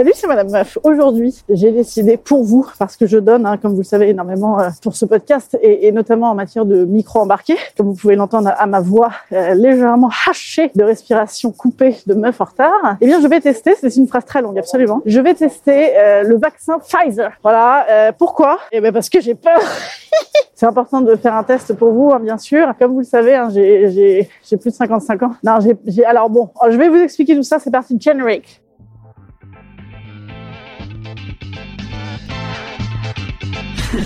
Salut, c'est Madame Meuf. Aujourd'hui, j'ai décidé pour vous, parce que je donne, hein, comme vous le savez, énormément euh, pour ce podcast, et, et, notamment en matière de micro embarqué, comme vous pouvez l'entendre à ma voix euh, légèrement hachée de respiration coupée de meuf en retard. Eh bien, je vais tester, c'est une phrase très longue, absolument. Je vais tester euh, le vaccin Pfizer. Voilà. Euh, pourquoi? Eh bien, parce que j'ai peur. c'est important de faire un test pour vous, hein, bien sûr. Comme vous le savez, hein, j'ai plus de 55 ans. Non, j'ai alors bon, je vais vous expliquer tout ça. C'est parti. Generic.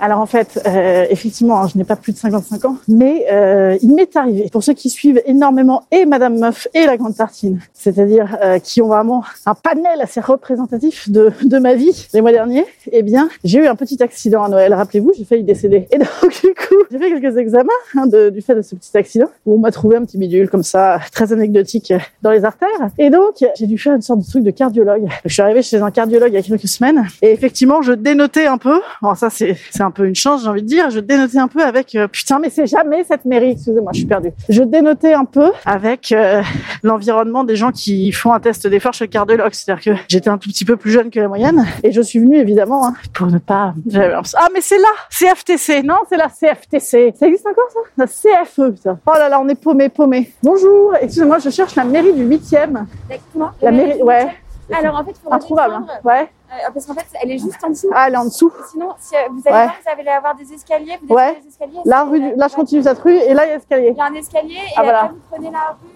Alors en fait, euh, effectivement, hein, je n'ai pas plus de 55 ans, mais euh, il m'est arrivé, pour ceux qui suivent énormément et Madame Meuf et la Grande Tartine, c'est-à-dire euh, qui ont vraiment un panel assez représentatif de, de ma vie les mois derniers, eh bien, j'ai eu un petit accident à Noël, rappelez-vous, j'ai failli décéder. Et donc du coup, j'ai fait quelques examens hein, de, du fait de ce petit accident, où on m'a trouvé un petit bidule comme ça, très anecdotique dans les artères. Et donc, j'ai dû faire une sorte de truc de cardiologue. Je suis arrivée chez un cardiologue il y a quelques semaines, et effectivement, je dénotais un peu. Alors ça, c'est un peu une chance, j'ai envie de dire. Je dénotais un peu avec euh, putain, mais c'est jamais cette mairie. Excusez-moi, je suis perdue. Je dénotais un peu avec euh, l'environnement des gens qui font un test d'effort chez le cardiologue. C'est-à-dire que j'étais un tout petit peu plus jeune que la moyenne et je suis venue évidemment hein, pour ne pas. Ah mais c'est là, CFTC. Non, c'est la CFTC. Ça existe encore ça? La CFE. Putain. Oh là là, on est paumé, paumé. Bonjour. Excusez-moi, je cherche la mairie du 8e. Exactement. La mairie, ouais. Alors en fait, il faut introuvable. Hein. Ouais. Euh, parce qu'en fait, elle est juste en dessous. Ah, elle est en dessous. Sinon, si euh, vous allez Ouais. voir, vous allez avoir des escaliers. Vous Ouais. les escaliers. Là, rue là, je continue cette rue et là, il y a l'escalier. Il y a un escalier et Ah, après voilà. vous prenez la rue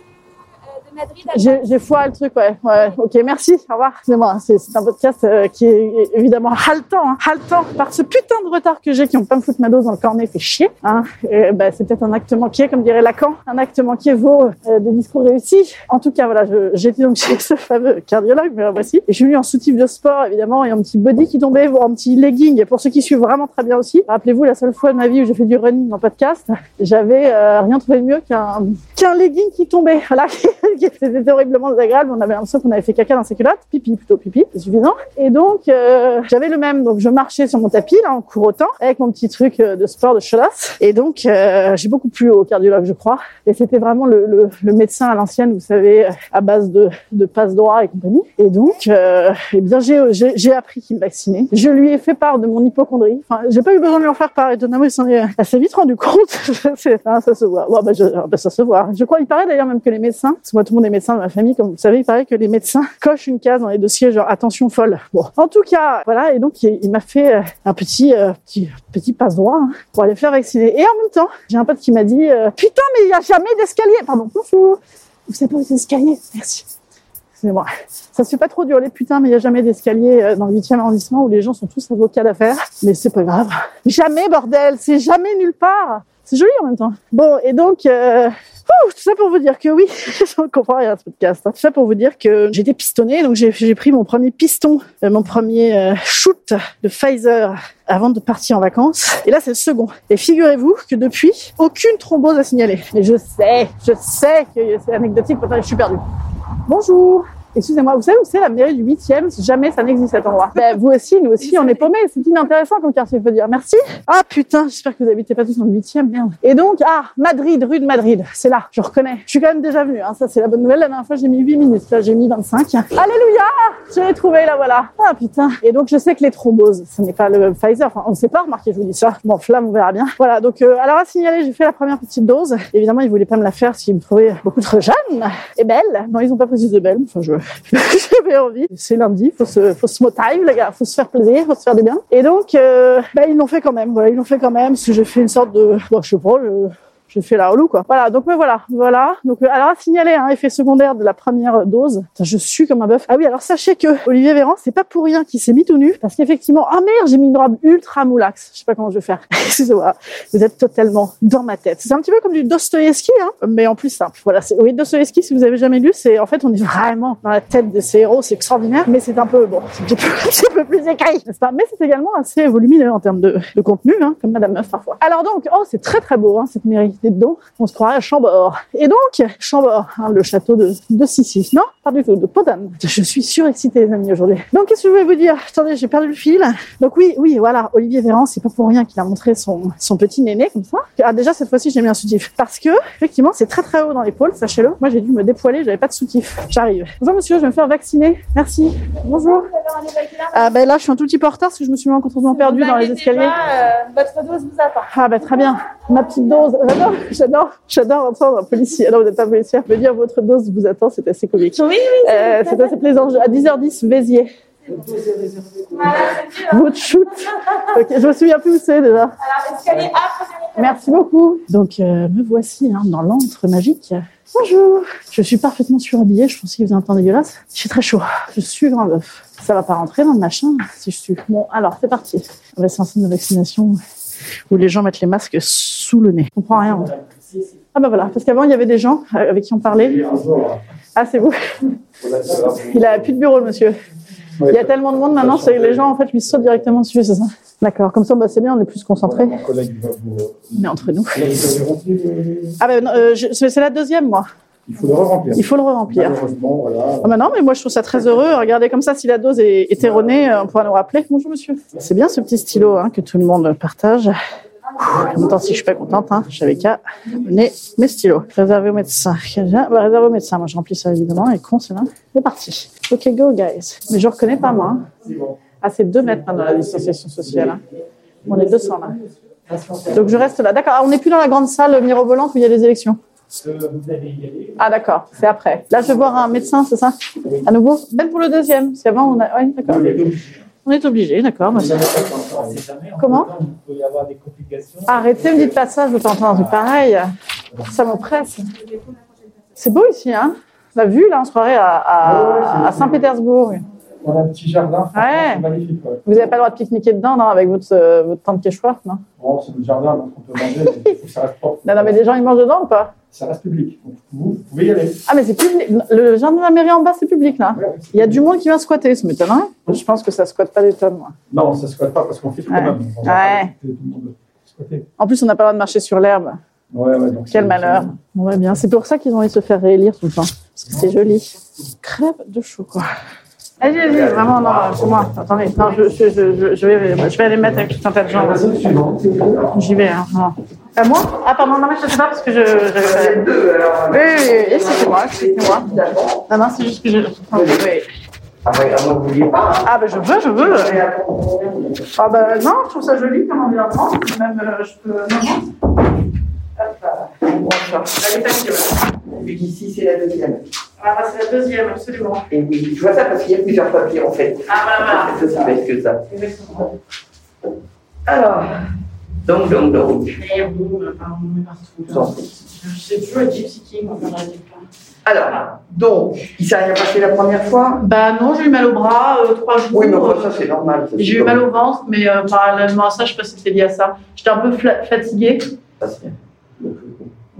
Madrid. J'ai j'ai foiré le truc, ouais. ouais. Ok, merci. Au revoir. Excusez-moi, c'est c'est un podcast euh, qui est évidemment haletant, hein, haletant par ce putain de retard que j'ai qui ont pas me foutre ma dose dans le cornet, fait chier. Hein. Et, bah, c'est peut-être un acte manqué, comme dirait Lacan. Un acte manqué vaut euh, des discours réussis. En tout cas, voilà, je- j'étais donc chez ce fameux cardiologue, mais voici. Et je suis venue en soutif de sport, évidemment, et un petit body qui tombait, voire un petit legging. Et pour ceux qui suivent vraiment très bien aussi, rappelez-vous, la seule fois de ma vie où j'ai fait du running en podcast, j'avais euh, rien trouvé de mieux qu'un qu'un legging qui tombait. Voilà, c'était horriblement désagréable. On avait l'impression qu'on avait fait caca dans ses culottes, pipi plutôt pipi, suffisant. Et donc euh, j'avais le même. Donc je marchais sur mon tapis là en courotant avec mon petit truc euh, de sport de cholasse. Et donc euh, j'ai beaucoup plu au cardiologue, je crois. Et c'était vraiment le, le, le médecin à l'ancienne, vous savez, à base de, de passe droit et compagnie. Et donc, euh, eh bien j'ai j'ai appris qu'il vaccinait. Je lui ai fait part de mon hypochondrie. Enfin, j'ai pas eu besoin de lui en faire part. Étonnamment, il s'en est assez vite rendu compte. Hein, ça se voit. Bon, bah, je- bah, ça se voit. Je crois, il paraît d'ailleurs même que les médecins, tout le monde est ma famille, comme vous savez, il paraît que les médecins cochent une case dans les dossiers genre attention folle. Bon, en tout cas, voilà. Et donc il, m'a fait euh, un petit euh, petit petit passe droit hein, pour aller faire vacciner. Et en même temps, j'ai un pote qui m'a dit euh, putain mais il y a jamais d'escalier. Pardon, bonjour. Vous savez pas où c'est l'escalier? Merci. Excusez-moi. Ça se fait pas trop dur les putains, mais il y a jamais d'escalier dans le 8e arrondissement où les gens sont tous avocats d'affaires. Mais c'est pas grave. Jamais, bordel. C'est jamais nulle part. C'est joli en même temps. Bon, et donc, tout ça pour vous dire que oui, je ne comprends rien à ce podcast. hein. Tout ça pour vous dire que j'étais pistonné, donc j'ai j'ai pris mon premier piston, euh, mon premier euh, shoot de Pfizer avant de partir en vacances. Et là, c'est le second. Et figurez-vous que depuis, aucune thrombose à signaler. Mais je sais, je sais que c'est anecdotique, pourtant je suis perdue. Bonjour. Excusez-moi, vous savez où c'est la mairie du 8e Jamais ça n'existe cet endroit. Ben, vous aussi, nous aussi, on est paumés. C'est inintéressant comme quartier, faut dire. Merci. Ah putain, j'espère que vous habitez pas tous dans le 8e, merde. Et donc, ah, Madrid, rue de Madrid, c'est là, je reconnais. Je suis quand même déjà venue, hein. ça c'est la bonne nouvelle. La dernière fois, j'ai mis 8 minutes, là j'ai mis 25. Alléluia Je l'ai trouvé, là voilà. Ah putain. Et donc, je sais que les thromboses, ce n'est pas le Pfizer, enfin, on ne sait pas, remarquez, je vous dis ça. Bon, flamme, on verra bien. Voilà, donc, euh, alors à signaler, j'ai fait la première petite dose. Évidemment, ils voulaient pas me la faire s'ils me trouvaient beaucoup trop jeune et belle. Non, ils ont pas précisé belle. Enfin, je, j'avais envie. C'est lundi, faut se, faut se motive, les gars. Faut se faire plaisir, faut se faire du bien. Et donc, euh, bah, ils l'ont fait quand même. Voilà, ils l'ont fait quand même. Parce que j'ai fait une sorte de, bon, je sais pas, je- j'ai fait la relou quoi. Voilà, donc me voilà, voilà. Donc euh, alors à signaler un effet secondaire de la première dose. Je suis comme un bœuf. Ah oui, alors sachez que Olivier Véran, c'est pas pour rien qu'il s'est mis tout nu parce qu'effectivement, ah merde, j'ai mis une robe ultra moulax. Je sais pas comment je vais faire. Excusez-moi. Vous êtes totalement dans ma tête. C'est un petit peu comme du Dostoïevski hein, mais en plus simple. Voilà, c'est oui, Dostoïevski si vous avez jamais lu, c'est en fait on est vraiment dans la tête de ces héros, c'est extraordinaire, mais c'est un peu bon, c'est un peu, plus écrit, n'est-ce pas? Mais c'est également assez volumineux en termes de, de contenu, hein, comme Madame Meuf parfois. Alors donc, oh, c'est très très beau hein, cette mairie dedans. On se croirait à Chambord. Et donc, Chambord, hein, le château de, de Sissi. Non, pas du tout, de Podane. Je suis surexcitée, les amis, aujourd'hui. Donc, qu'est-ce que je voulais vous dire? Attendez, j'ai perdu le fil. Donc oui, oui, voilà, Olivier Véran, c'est pas pour rien qu'il a montré son, son petit néné comme ça. Ah, déjà, cette fois-ci, j'ai mis un soutif. Parce que, effectivement, c'est très très haut dans l'épaule, sachez-le. Moi, j'ai dû me dépoiler, j'avais pas de soutif. J'arrive. Bonjour monsieur, je vais me faire vacciner. Merci. Bonjour. Ah ben là, je suis un tout petit peu en retard parce que je me suis complètement perdue dans les escaliers. euh, votre dose vous attend. Ah bah très bien. Ma petite dose. J'adore, j'adore, j'adore entendre un policier. Non, vous n'êtes pas policière. Me dire votre dose vous attend, c'est assez comique. Oui, oui, Euh, c'est assez plaisant. À 10h10, Vézier. voilà, c'est mieux. Votre shoot. Ok, je me souviens plus où c'est déjà. Alors, escalier A. Merci beaucoup. Donc, euh, me voici hein, dans l'antre magique. Bonjour. Je suis parfaitement surhabillée. Je pense qu'il faisait un temps dégueulasse. Il fait très chaud. Je suis grand bœuf. Ça va pas rentrer dans le machin si je suis. Bon, alors, c'est parti. On va centre de vaccination où les gens mettent les masques sous le nez. Je comprends rien. Ah bah voilà, parce qu'avant il y avait des gens euh, avec qui on parlait. Ah c'est vous. Il a plus de bureau le monsieur. Il y a tellement de monde maintenant, c'est les gens en fait lui sautent directement dessus, c'est ça D'accord, comme ça bah, c'est bien, on est plus concentré. Vous. Mais entre nous. Ah ben euh, c'est la deuxième moi. Il faut le re-remplir. Il faut le re-remplir. Malheureusement, voilà. Ah bah non, mais moi je trouve ça très heureux. Regardez comme ça, si la dose est, erronée, on pourra nous rappeler. Bonjour monsieur. C'est bien ce petit stylo hein, que tout le monde partage. En même temps, si je suis pas contente, hein, j'avais qu'à mener mes stylos. Réservé au médecin. Bah, réservé au médecin. Moi, je remplis ça évidemment. Et con, c'est là. C'est parti. Ok, go, guys. Mais je reconnais pas moi. hein. Ah, c'est deux mètres hein, dans la distanciation sociale. hein. On est 200 là. Donc je reste là. D'accord. Ah, on n'est plus dans la grande salle mirobolante où il y a les élections. Ah d'accord, c'est après. Là, je vais voir un médecin, c'est ça? À nouveau? Même pour le deuxième, parce qu'avant, on a... Oui, d'accord. On est obligé, d'accord. Comment? Il peut y avoir des complications. Arrêtez, me dites pas ça, je veux pas entendre un truc pareil. Ça m'oppresse. C'est beau ici, hein? La vue, là, on se croirait à, à, à Saint-Pétersbourg. On a un petit jardin. Ouais. C'est magnifique. ouais. Vous n'avez pas le droit de pique-niquer dedans, non, avec votre, euh, votre tente quechua, non? Bon, c'est notre jardin, donc on peut manger, mais il faut que ça reste propre. non, non, mais des gens, ils mangent dedans ou pas? Ça reste public. Donc vous, vous pouvez y aller. Ah, mais c'est public. Le jardin de la mairie en bas, c'est public, là. Ouais, Il y a du monde qui vient squatter, ça m'étonnerait. Je pense que ça squatte pas des tonnes, moi. Non, ça ne squatte pas parce qu'on filtre Ouais. quand même. On Ouais. tout le monde squatter. En plus, on n'a pas le droit de marcher sur l'herbe. Ouais, ouais, donc Quel malheur. Bon, bien. C'est pour ça qu'ils ont envie de se faire réélire tout le temps. Parce que c'est joli. Crêpe de quoi. Allez, allez, vraiment, non, c'est moi. Attendez, non, je, je, je, vais, je vais aller mettre avec tout un tas de gens. J'y vais, hein. À moi? Ah, pardon, non, mais je sais pas parce que je. je... Oui, oui, oui, oui, c'est moi, c'est moi. Non, non, c'est juste que je. Oui. Ah, bah, je veux, je veux. Ah, bah, non, je trouve ça joli comme environnement. Même, euh, je peux. Non, non. Hop là. Bon. Vu qu'ici, c'est la deuxième. Ah, bah, c'est la deuxième, absolument. Et oui, je vois ça parce qu'il y a plusieurs papiers en fait. Ah, bah, C'est aussi bête que ça. Exactement. Alors, donc, donc, donc. Et enfin, on partout. Bon. C'est toujours le Gypsy King, on n'arrive pas. Alors, donc, il s'est rien passé la première fois? Bah non, j'ai eu mal au bras euh, trois jours. Oui, mais enfin, euh, ça, c'est normal. J'ai eu mal au ventre, mais euh, parallèlement à ça, je sais pas si c'était lié à ça. J'étais un peu fatiguée. Ça, c'est bien. Donc,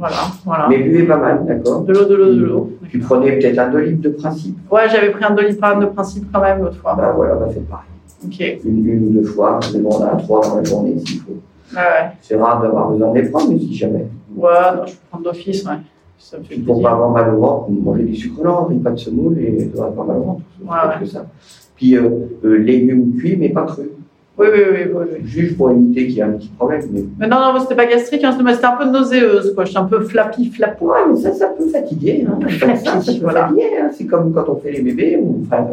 Voilà, voilà. Mais buvez pas mal, d'accord De l'eau, de l'eau, de l'eau. Tu prenez peut-être un 2 litres de principe. Ouais, j'avais pris un doliprane de principe quand même l'autre fois. Bah voilà, bah faites pareil. Ok. Une, une ou deux fois, mais bon, on a trois dans la journée s'il faut. Ouais, ouais. C'est rare d'avoir besoin de les prendre, mais si jamais. Ouais, non, je peux prendre d'office, ouais. Ça me fait Puis pour plaisir. pas avoir mal au ventre, vous mangez du sucre lent, des pâtes de semoule et vous n'aurez pas mal au ventre. C'est Ouais, pas ouais. que ça. Puis euh, euh, légumes cuits, mais pas crus. Oui, oui, oui, oui, oui. Juste pour éviter qu'il y ait un petit problème. Mais... Mais non, non, c'était pas gastrique, hein, c'était un peu nauséeuse, quoi. J'étais un peu flappy, flapou. Ouais, mais ça, ça peut fatiguer. Hein. Ça, ça, ça peut Voilà. fatiguer. Hein. C'est comme quand on fait les bébés ou enfin,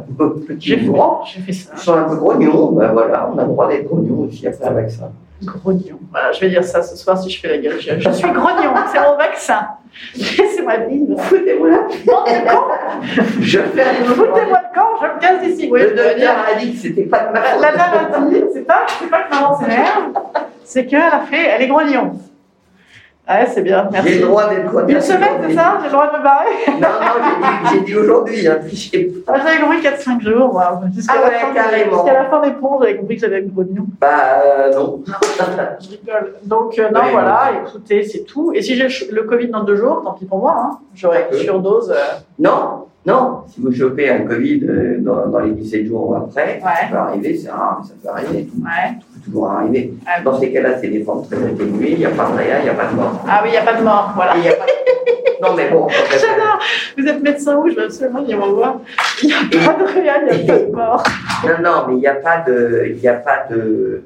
J'ai petits fait, j'ai fait ça. Ils sont un peu grognons. Ben voilà, on a le droit d'être grognons aussi après un vaccin. Grognon. Voilà, je vais dire ça ce soir si je fais la gueule. Je, je suis grognon, c'est mon vaccin. Laissez-moi vivre. Foutez-moi là. Bande de cons. Je fais Foutez-moi le camp, je me casse d'ici. Oui, Le je dit que c'était pas de ma La dit, c'est pas, c'est pas que maman s'énerve, c'est qu'elle a fait, elle est grognon. Ouais, c'est bien, J'ai merci. le droit d'être. Une semaine, c'est ça J'ai le droit de me barrer Non, non, j'ai dit, j'ai dit aujourd'hui. Hein. J'ai- Ah, J'avais compris 4-5 jours, moi. Jusqu'à Ah la, ouais, carrément. jusqu'à la fin des ponts, j'avais compris que j'allais être grognon. Bah euh, non. Je rigole. Donc, euh, non, Ouais, voilà, écoutez, c'est tout. Et si j'ai le Covid dans deux jours, tant pis pour moi, hein. j'aurai une Euh. surdose. euh, Non, non. Si vous chopez un Covid euh, dans, dans les 17 jours ou après, ça peut arriver, c'est rare, mais ça peut arriver. Ouais. Arriver. Ah, Dans ces cas-là, c'est des formes très atténuées, il n'y a pas de rien, il n'y a pas de mort. Ah oui, il n'y a pas de mort, voilà. Et il y a pas de- Non, mais bon, J'adore. Vous êtes médecin où Je veux absolument venir vous voir. Il n'y a pas de rien, il n'y a pas de mort. non, non, mais il n'y a pas de, il n'y a pas de,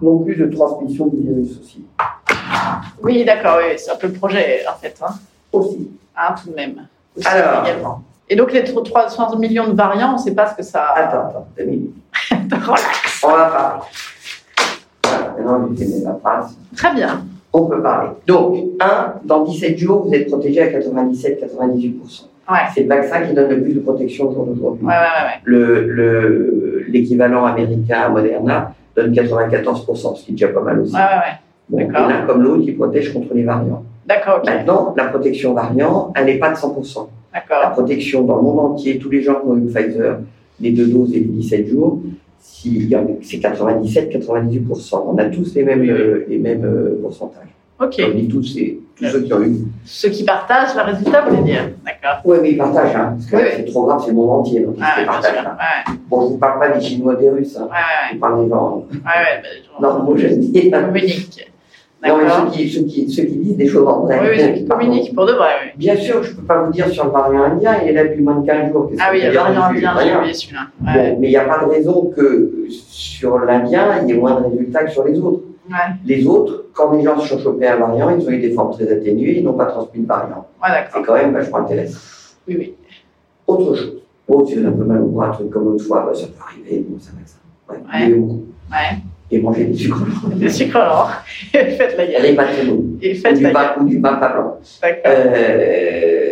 non plus de transmission du virus aussi. Oui, d'accord, oui, c'est un peu le projet, en fait. Hein, Aussi. Hein, tout de même. Aussi, Alors. également. Et donc, les 300 millions de variants, on ne sait pas ce que ça. Attends, attends, deux minutes. Relax. On va parler. J'ai fait ma phrase. Très bien. On peut parler. Donc, un, dans 17 jours, vous êtes protégé à 97-98%. Ouais. C'est le vaccin qui donne le plus de protection au jour d'aujourd'hui. Ouais, ouais, ouais. Le- le- L'équivalent américain à Moderna donne 94%, ce qui est déjà pas mal aussi. Ouais, ouais, ouais. Bon, d'accord. L'un comme l'autre, il protège contre les variants. D'accord. Maintenant, la protection variant, elle n'est pas de 100%. La protection dans le monde entier, tous les gens qui ont eu Pfizer, les deux doses et les 17 jours, a- c'est 97-98%. On a tous les mêmes, euh, les mêmes euh, pourcentages. Ok. On dit tous, c'est tous ceux qui ont eu. Ceux qui partagent le résultat, vous voulez dire D'accord. Oui, mais ils partagent, hein, parce que Oui, là, oui. c'est trop grave, c'est le monde entier. Donc ils Ouais, bien partagent. hein. Ouais, Bon, je ne vous parle pas des Chinois, des Russes. Hein. ouais, ouais. Je parle des gens ouais, ouais, bah, non homogènes. communique. Non, mais ceux qui, ceux, qui, ceux qui disent des choses en vrai. Oui, oui, ceux qui communiquent pour de vrai, oui. Bien sûr, je ne peux pas vous dire sur le variant indien, il est là depuis moins de 15 jours. Ah oui, vous il y a avez variant indien, j'ai oublié celui-là. Ouais. Bon, mais il n'y a pas de raison que sur l'Indien, il y ait moins de résultats que sur les autres. Ouais, Les autres, quand les gens se sont chopés un variant, ils ont eu des formes très atténuées, ils n'ont pas transmis le variant. ouais C'est quand même vachement intéressant. Oui, oui. Autre chose. Bon, vous avez un peu mal au bras, un truc comme l'autre fois, bah, ça peut arriver, bon, ça va ça. Ouais, Ouais. Et mangez des sucres blancs. Des sucres lents. Et faites la Et gueule. pas très. Et Ou faites du la pain, ou du pain pas blanc. Euh,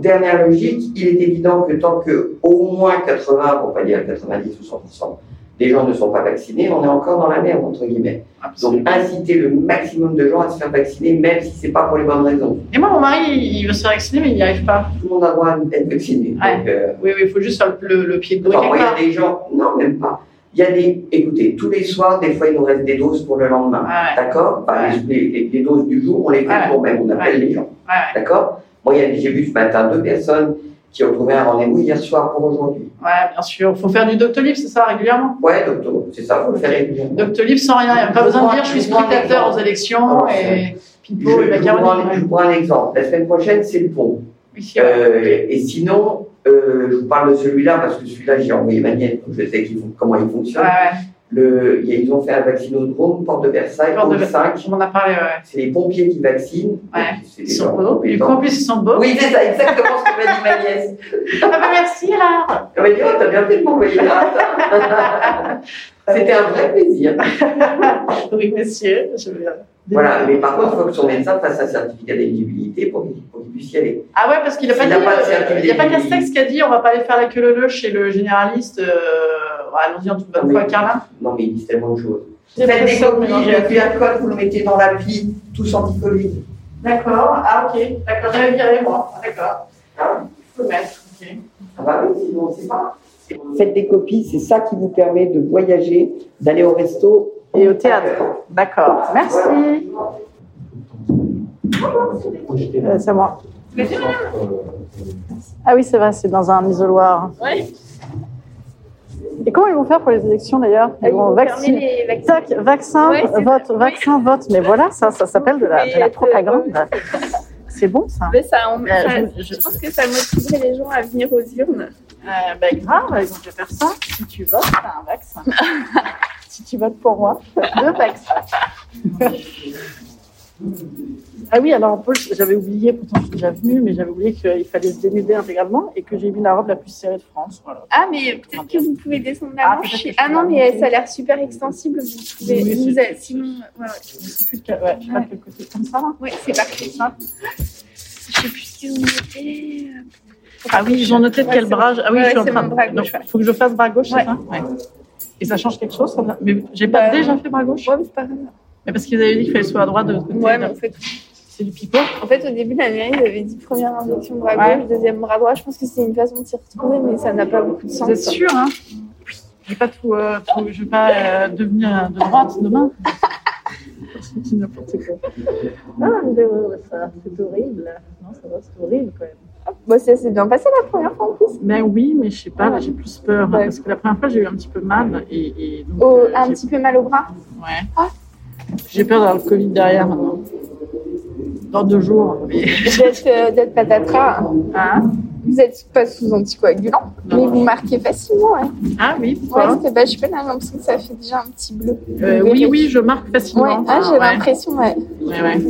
dernière logique, il est évident que tant que au moins 80, pour pas dire 90 ou 100%, des gens ne sont pas vaccinés, on est encore dans la merde, entre guillemets. Donc, Absolument. inciter le maximum de gens à se faire vacciner, même si c'est pas pour les bonnes raisons. Et moi, mon mari, il veut se faire vacciner, mais il n'y arrive pas. Tout le monde a droit d'être vacciné. Ouais. Donc, euh, Oui, oui, il faut juste faire le, le pied de quelque il y a des gens, non, même pas. Il y a des, écoutez, tous les soirs, des fois, il nous reste des doses pour le lendemain. Ouais, D'accord? Enfin, Ouais. les, les- les doses du jour, on les fait Ouais. le jour même, on appelle les gens. ouais, ouais. D'accord? Moi, il j'ai vu ce matin deux personnes qui ont trouvé un rendez-vous hier soir pour aujourd'hui. Ouais, bien sûr. Il faut faire du Doctolib, c'est ça, régulièrement? Ouais, docteur, c'est ça, faut le faire régulièrement. Doctolib sans rien. Il n'y a pas besoin de dire je suis exemple. aux élections Ah, et Je, pipo et macaroni. je Ouais. vous prends un exemple. La semaine prochaine, c'est le pont. Oui. Euh, et sinon, euh, je vous parle de celui-là parce que celui-là, j'ai envoyé ma nièce, donc je sais comment il fonctionne. ouais. Le, ils ont fait un vaccinodrome, porte de Versailles, Porte de hall 5. On en a parlé, ouais. C'est les pompiers qui vaccinent. Ouais. Ils sont beaux. Et en plus, ils sont beaux. Oui, c'est ça, exactement ce que m'a dit ma nièce. Ah bah merci alors. Elle m'a dit, oh, t'as bien fait de m'envoyer là. C'était un vrai plaisir. Oui, monsieur. Je vais... Voilà, mais par contre, il faut que son médecin fasse un certificat d'éligibilité pour qu'il puisse y aller. Ah ouais, parce qu'il n'a pas dit. n'a pas de euh, certificat Il n'y a pas. Castex qui a dit on va pas aller faire la queue leu chez le généraliste. Euh... Allons-y en toute bonne foi, Carla. Non, mais ils disent tellement de choses. Faites des copies, le QR code, vous le mettez dans l'appli, tous anti-Covid. D'accord. Ah ok. D'accord. J'avais viré moi. D'accord. Ah, Je peux mettre. Ok. ah bah oui, sinon on ne sait pas. Faites des copies, c'est ça qui vous permet de voyager, d'aller au resto. Et au théâtre. D'accord. Merci. Euh, c'est moi. Ah oui, c'est vrai, c'est dans un isoloir. Et comment ils vont faire pour les élections d'ailleurs? Ils vont vacciner. les vaccins. Tac, vaccin, Ouais, vote, vaccin, vote. Mais voilà, ça, ça s'appelle de la, de la Mais, propagande. C'est bon ça. Mais ça, on- Euh, ça- je- je, je- pense que ça motiverait les gens à venir aux urnes. Euh, ben grave, ils ont déjà faire ça. Si tu votes, t'as un vaccin. si tu votes pour moi, deux vaccins. ah oui, alors en plus, j'avais oublié, pourtant je suis déjà venue, mais j'avais oublié qu'il fallait se dénuder intégralement et que j'ai mis la robe la plus serrée de France. Voilà. Ah, mais peut-être que vous pouvez descendre la Ah, manche. que Ah non, mais monter. ça a l'air super extensible. Vous pouvez. Oui, vous c'est- avez- sinon, ouais, ouais. Je sais plus ouais, je sais pas quel côté, comme ça là. Ouais, c'est parfait. Je sais plus ce qu'ils ont noté. Ah oui, ils ont noté de quel bras. Ah oui, je suis en train de. bras gauche, Donc, faut que je fasse bras gauche, c'est ça? Et ça change quelque chose ça? Mais j'ai pas Bah, déjà fait bras gauche? Ouais, mais c'est pas grave. Mais parce qu'ils avaient dit qu'il fallait soit à droite de l'autre côté. Ouais, mais en fait, C'est du pipeau. en fait, au début la mairie, ils avaient dit première injection bras Ouais. gauche, deuxième bras droit. Je pense que c'est une façon de s'y retrouver, mais ça n'a pas beaucoup de sens. Vous êtes sûr, hein? Je vais pas tout, euh, tout- je vais pas euh, devenir de droite demain. c'est n'importe quoi. Ah, mais, euh, ça, c'est horrible. Non, ça va, c'est horrible quand même. Bon, ça s'est bien passé la première fois en plus. Ben oui, mais je sais pas, là j'ai plus peur. hein, Ouais. parce que la première fois j'ai eu un petit peu mal et, et donc. Au- euh, un petit peu mal au bras. Ouais. Ah. J'ai peur d'avoir le Covid derrière maintenant. Dans deux jours. Mais... D'être euh, d'être patatras. Hein Vous êtes pas sous anticoagulant, mais vous marquez facilement. Ouais, ah oui, ouais pourquoi parce que bah, je sais pas, j'ai l'impression que ça fait déjà un petit bleu. Euh, Vous Oui, oui, je marque facilement. Ouais, ah, j'ai ouais. l'impression, ouais. Ouais,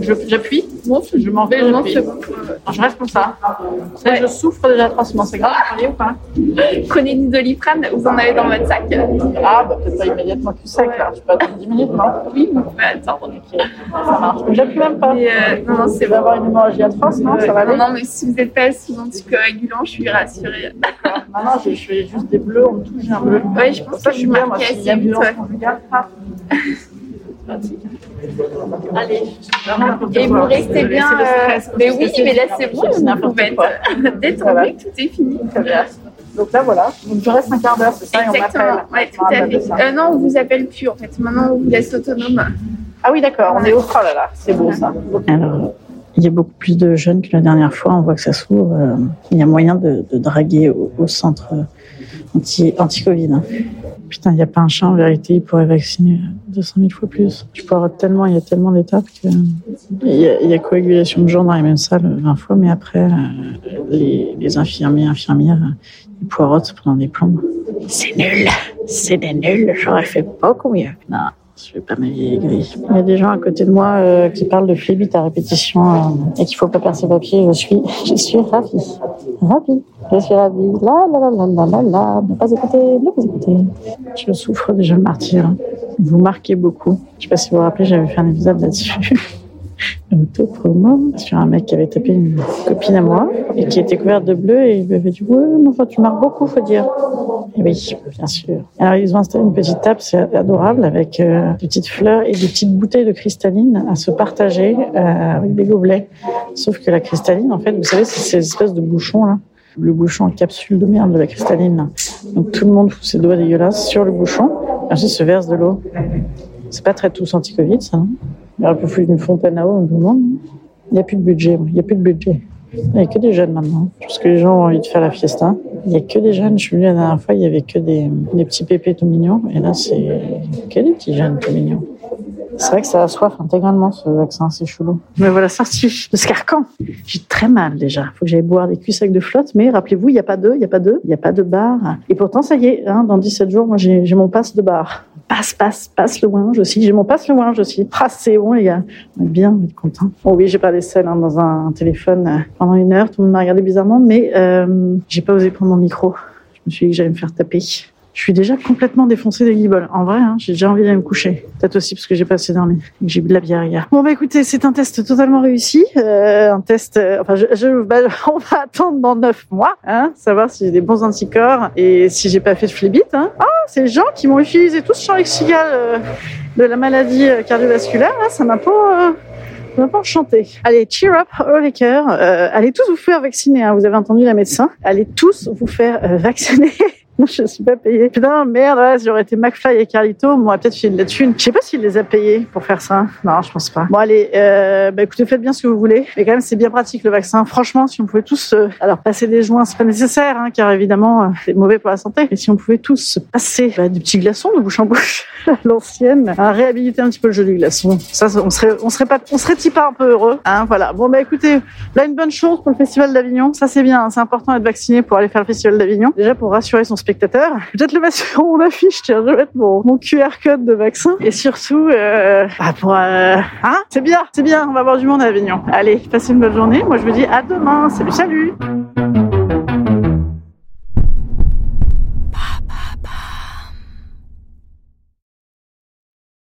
je- J'appuie, je m'en vais, Non, j'appuie. c'est Non, Je reste comme ça. Ça, Ouais. Je souffre déjà atrocement. C'est grave, vous voyez ou pas Prenez du doliprane, vous en avez dans votre sac. Ah, bah peut-être pas immédiatement Ouais. là. Je peux attendre 10 minutes, non Oui, vous pouvez attendre. Ok, ça marche. Mais J'appuie même pas. Mais, euh, non, non, c'est Je vais avoir une hémorragie atroce, non Ça va aller Non, non, mais si vous n'êtes pas sous anticoagulant, je suis rassurée. Non, non, je, je fais juste des bleus, on me touche, j'ai un bleu. Ouais, je pense que je suis a assez vite, ouais. Pratique. Allez, Et vous restez bien. euh, Mais oui, mais là, c'est bon, c'est vous pouvez être détendu, Voilà. tout est fini. Donc là, voilà. Donc je reste un quart d'heure, c'est ça, et on Exactement, ouais, On tout à fait. Euh, non, on vous appelle plus en fait. Maintenant, on vous laisse autonome. Ah oui, d'accord, on est au oh là là, c'est beau ça. Alors, il y a beaucoup plus de jeunes que la dernière fois, on voit que ça s'ouvre. euh, il y a moyen de, de draguer au, au centre euh, anti- anti-Covid. Putain, il n'y a pas un chat en vérité, il pourrait vacciner 200 000 fois plus. Tu avoir tellement, il y a tellement d'étapes que. Il y, a, il y a coagulation de gens dans les mêmes salles 20 fois, mais après, euh, les, les infirmiers, infirmières, ils poirotent pendant des plombes. C'est nul, c'est des nuls, j'aurais fait beaucoup mieux. Non, je vais pas ma vieille grille. Il y a des gens à côté de moi euh, qui parlent de flébit à répétition euh, et qu'il faut pas perdre ses papiers. Je suis, je suis ravie. Ravie. Je suis ravie. La la la la la la la. Ne pas écouter, ne pas écouter. Je souffre déjà le martyr. Vous marquez beaucoup. Je sais pas si vous vous rappelez, j'avais fait un épisode là-dessus. Autopromo sur un mec qui avait tapé une copine à moi et qui était couverte de bleu et il lui avait dit ouais mais enfin tu marques beaucoup faut dire. Et oui bien sûr. Alors ils ont installé une petite table c'est adorable avec euh, des petites fleurs et des petites bouteilles de cristalline à se partager euh, avec des gobelets. Sauf que la cristalline en fait vous savez c'est ces espèces de bouchons là. Le bouchon en capsule de merde de la cristalline. Donc tout le monde fout ses doigts dégueulasses sur le bouchon. Ensuite se verse de l'eau. C'est pas très tous anti-Covid ça non il aurait pu foutre une fontaine à eau tout le monde. Il n'y a plus de budget. Il n'y a plus de budget. Il n'y a que des jeunes maintenant. Parce que les gens ont envie de faire la fiesta. Il n'y a que des jeunes. Je suis venue la dernière fois, il n'y avait que des, petits pépés tout mignons. Et là, c'est que des petits jeunes tout mignons. C'est vrai que ça assoiffe intégralement ce vaccin, c'est chelou. Me voilà sorti de ce carcan. J'ai très mal déjà. Faut que j'aille boire des culs secs de flotte. Mais rappelez-vous, il n'y a pas d'eux, il n'y a pas d'eux, il n'y a pas de bar. Et pourtant, ça y est, hein, dans 17 jours, moi j'ai mon passe de bar. Passe, passe, passe le ouinge aussi. J'ai mon passe le ouinge aussi. Ah, c'est bon, les gars. On est bien, on est content. Bon, oui, j'ai parlé seule hein, dans un, téléphone euh, pendant une heure. Tout le monde m'a regardé bizarrement, mais euh, j'ai pas osé prendre mon micro. Je me suis dit que j'allais me faire taper. Je suis déjà complètement défoncée des guibolles. En vrai, hein, j'ai déjà envie d'aller me coucher. Peut-être aussi parce que j'ai pas assez dormi et que j'ai bu de la bière hier. Bon, bah écoutez, c'est un test totalement réussi. Euh, un test, euh, enfin, je, je- bah, on va attendre dans neuf mois, hein, savoir si j'ai des bons anticorps et si j'ai pas fait de phlébite. Hein. Ah, ces gens qui m'ont utilisé tout ce champ lexical euh, de la maladie euh, cardiovasculaire, là, ça m'a pas... euh, m'a pas enchanté. Allez, cheer up, haut les cœurs. Allez tous vous faire vacciner. hein. Vous avez entendu la médecin. Allez tous vous faire euh, vacciner. je suis pas payé. Putain, merde, ouais, si j'aurais été McFly et Carlito, m'aurait peut-être filé de la thune. Je sais pas s'il les a payés pour faire ça. Non, je pense pas. Bon, allez, euh, bah, écoutez, faites bien ce que vous voulez. Mais quand même, c'est bien pratique le vaccin. Franchement, si on pouvait tous, euh, alors passer des joints, c'est pas nécessaire, hein, car évidemment, euh, c'est mauvais pour la santé. Mais si on pouvait tous se passer bah, du petit glaçon de bouche en bouche, l'ancienne, à réhabiliter un petit peu le jeu du glaçon. Ça, on serait, on serait pas, on serait pas un peu heureux. Hein, voilà. Bon, bah écoutez, là, une bonne chose pour le festival d'Avignon. Ça, c'est bien. hein. C'est important d'être vacciné pour aller faire le festival d'Avignon. Déjà pour rassurer son Peut-être le mettre sur mon affiche. Tiens, je vais mettre mon, QR code de vaccin. Et surtout, euh, bah, pour, euh, hein, c'est bien, c'est bien. On va avoir du monde à Avignon. Allez, passez une bonne journée. Moi, je vous dis à demain. Salut, salut.